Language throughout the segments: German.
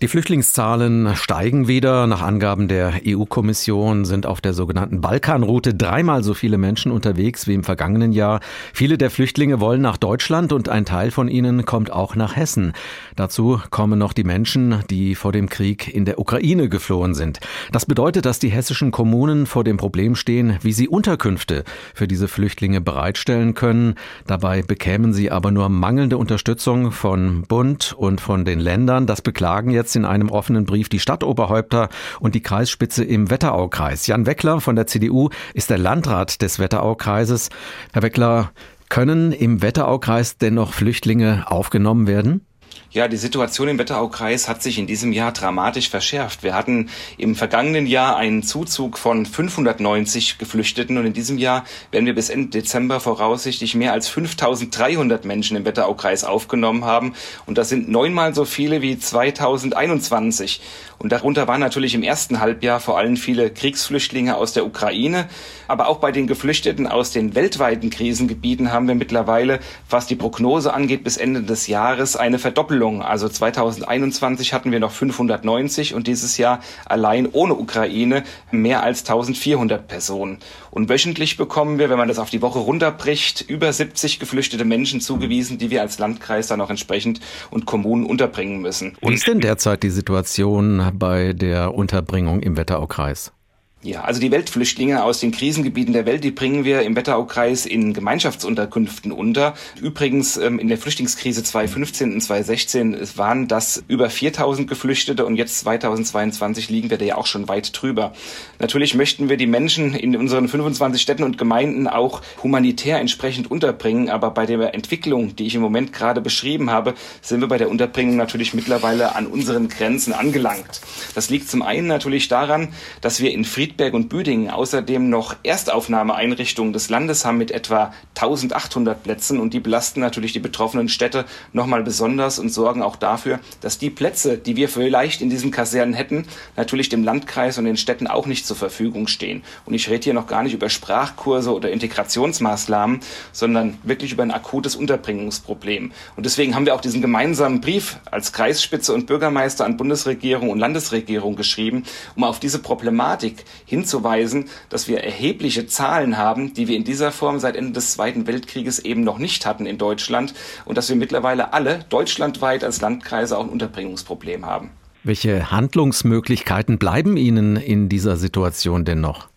Die Flüchtlingszahlen steigen wieder. Nach Angaben der EU-Kommission sind auf der sogenannten Balkanroute dreimal so viele Menschen unterwegs wie im vergangenen Jahr. Viele der Flüchtlinge wollen nach Deutschland und ein Teil von ihnen kommt auch nach Hessen. Dazu kommen noch die Menschen, die vor dem Krieg in der Ukraine geflohen sind. Das bedeutet, dass die hessischen Kommunen vor dem Problem stehen, wie sie Unterkünfte für diese Flüchtlinge bereitstellen können. Dabei bekämen sie aber nur mangelnde Unterstützung von Bund und von den Ländern. Das beklagen jetzt jetzt in einem offenen Brief die Stadtoberhäupter und die Kreisspitze im Wetteraukreis. Jan Weckler von der CDU ist der Landrat des Wetteraukreises. Herr Weckler, können im Wetteraukreis dennoch Flüchtlinge aufgenommen werden? Ja, die Situation im Wetteraukreis hat sich in diesem Jahr dramatisch verschärft. Wir hatten im vergangenen Jahr einen Zuzug von 590 Geflüchteten und in diesem Jahr werden wir bis Ende Dezember voraussichtlich mehr als 5300 Menschen im Wetteraukreis aufgenommen haben. Und das sind neunmal so viele wie 2021. Und darunter waren natürlich im ersten Halbjahr vor allem viele Kriegsflüchtlinge aus der Ukraine. Aber auch bei den Geflüchteten aus den weltweiten Krisengebieten haben wir mittlerweile, was die Prognose angeht, bis Ende des Jahres eine Verdoppelung. Also 2021 hatten wir noch 590 und dieses Jahr allein ohne Ukraine mehr als 1400 Personen. Und wöchentlich bekommen wir, wenn man das auf die Woche runterbricht, über 70 geflüchtete Menschen zugewiesen, die wir als Landkreis dann auch entsprechend und Kommunen unterbringen müssen. Wie ist denn derzeit die Situation bei der Unterbringung im Wetteraukreis? Ja, also die Weltflüchtlinge aus den Krisengebieten der Welt, die bringen wir im Wetteraukreis in Gemeinschaftsunterkünften unter. Übrigens ähm, in der Flüchtlingskrise 2015 und 2016 waren das über 4000 Geflüchtete und jetzt 2022 liegen wir da ja auch schon weit drüber. Natürlich möchten wir die Menschen in unseren 25 Städten und Gemeinden auch humanitär entsprechend unterbringen, aber bei der Entwicklung, die ich im Moment gerade beschrieben habe, sind wir bei der Unterbringung natürlich mittlerweile an unseren Grenzen angelangt. Das liegt zum einen natürlich daran, dass wir in Frieden Friedberg und Büdingen außerdem noch Erstaufnahmeeinrichtungen des Landes haben mit etwa 1800 Plätzen und die belasten natürlich die betroffenen Städte nochmal besonders und sorgen auch dafür, dass die Plätze, die wir vielleicht in diesen Kasernen hätten, natürlich dem Landkreis und den Städten auch nicht zur Verfügung stehen. Und ich rede hier noch gar nicht über Sprachkurse oder Integrationsmaßnahmen, sondern wirklich über ein akutes Unterbringungsproblem. Und deswegen haben wir auch diesen gemeinsamen Brief als Kreisspitze und Bürgermeister an Bundesregierung und Landesregierung geschrieben, um auf diese Problematik hinzuweisen, dass wir erhebliche Zahlen haben, die wir in dieser Form seit Ende des Zweiten Weltkrieges eben noch nicht hatten in Deutschland und dass wir mittlerweile alle deutschlandweit als Landkreise auch ein Unterbringungsproblem haben. Welche Handlungsmöglichkeiten bleiben Ihnen in dieser Situation denn noch?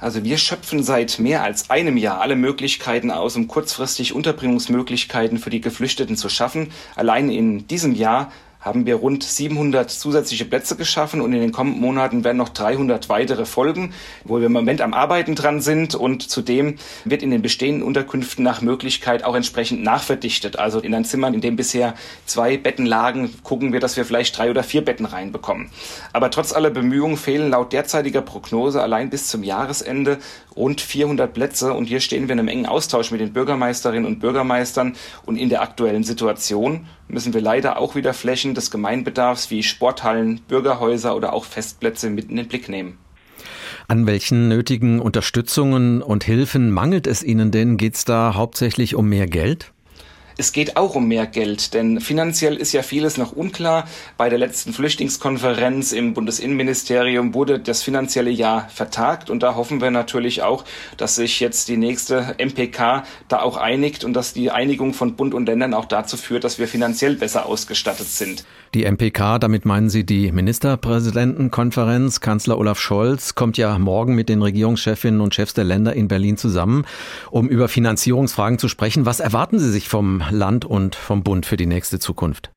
Also wir schöpfen seit mehr als einem Jahr alle Möglichkeiten aus, um kurzfristig Unterbringungsmöglichkeiten für die Geflüchteten zu schaffen. Allein in diesem Jahr haben wir rund 700 zusätzliche Plätze geschaffen und in den kommenden Monaten werden noch 300 weitere folgen, wo wir im Moment am Arbeiten dran sind und zudem wird in den bestehenden Unterkünften nach Möglichkeit auch entsprechend nachverdichtet. Also in ein Zimmer, in dem bisher zwei Betten lagen, gucken wir, dass wir vielleicht drei oder vier Betten reinbekommen. Aber trotz aller Bemühungen fehlen laut derzeitiger Prognose allein bis zum Jahresende rund 400 Plätze und hier stehen wir in einem engen Austausch mit den Bürgermeisterinnen und Bürgermeistern und in der aktuellen Situation müssen wir leider auch wieder Flächen des Gemeinbedarfs wie Sporthallen, Bürgerhäuser oder auch Festplätze mit in den Blick nehmen. An welchen nötigen Unterstützungen und Hilfen mangelt es Ihnen denn? Geht es da hauptsächlich um mehr Geld? Es geht auch um mehr Geld, denn finanziell ist ja vieles noch unklar. Bei der letzten Flüchtlingskonferenz im Bundesinnenministerium wurde das finanzielle Jahr vertagt und da hoffen wir natürlich auch, dass sich jetzt die nächste MPK da auch einigt und dass die Einigung von Bund und Ländern auch dazu führt, dass wir finanziell besser ausgestattet sind. Die MPK, damit meinen Sie die Ministerpräsidentenkonferenz. Kanzler Olaf Scholz kommt ja morgen mit den Regierungschefinnen und Chefs der Länder in Berlin zusammen, um über Finanzierungsfragen zu sprechen. Was erwarten Sie sich vom Land und vom Bund für die nächste Zukunft?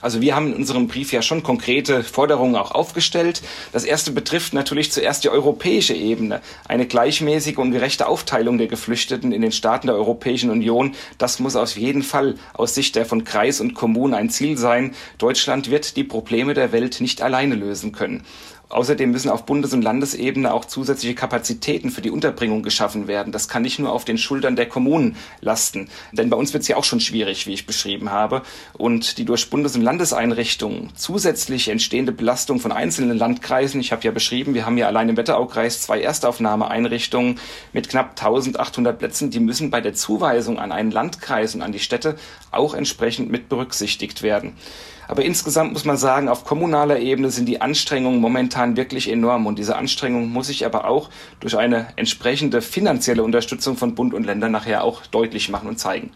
Also wir haben in unserem Brief ja schon konkrete Forderungen auch aufgestellt. Das erste betrifft natürlich zuerst die europäische Ebene. Eine gleichmäßige und gerechte Aufteilung der Geflüchteten in den Staaten der Europäischen Union, das muss auf jeden Fall aus Sicht der von Kreis und Kommunen ein Ziel sein. Deutschland wird die Probleme der Welt nicht alleine lösen können. Außerdem müssen auf Bundes- und Landesebene auch zusätzliche Kapazitäten für die Unterbringung geschaffen werden. Das kann nicht nur auf den Schultern der Kommunen lasten. Denn bei uns wird es ja auch schon schwierig, wie ich beschrieben habe. Und die durch Bundes- und Landeseinrichtungen zusätzlich entstehende Belastung von einzelnen Landkreisen, ich habe ja beschrieben, wir haben ja allein im Wetteraukreis zwei Erstaufnahmeeinrichtungen mit knapp 1800 Plätzen, die müssen bei der Zuweisung an einen Landkreis und an die Städte auch entsprechend mit berücksichtigt werden. Aber insgesamt muss man sagen, auf kommunaler Ebene sind die Anstrengungen momentan wirklich enorm. Und diese Anstrengung muss sich aber auch durch eine entsprechende finanzielle Unterstützung von Bund und Ländern nachher auch deutlich machen und zeigen.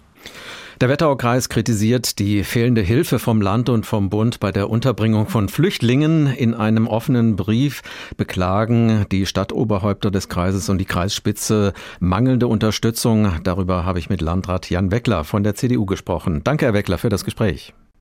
Der Wetteraukreis kritisiert die fehlende Hilfe vom Land und vom Bund bei der Unterbringung von Flüchtlingen. In einem offenen Brief beklagen die Stadtoberhäupter des Kreises und die Kreisspitze mangelnde Unterstützung. Darüber habe ich mit Landrat Jan Weckler von der CDU gesprochen. Danke, Herr Weckler, für das Gespräch.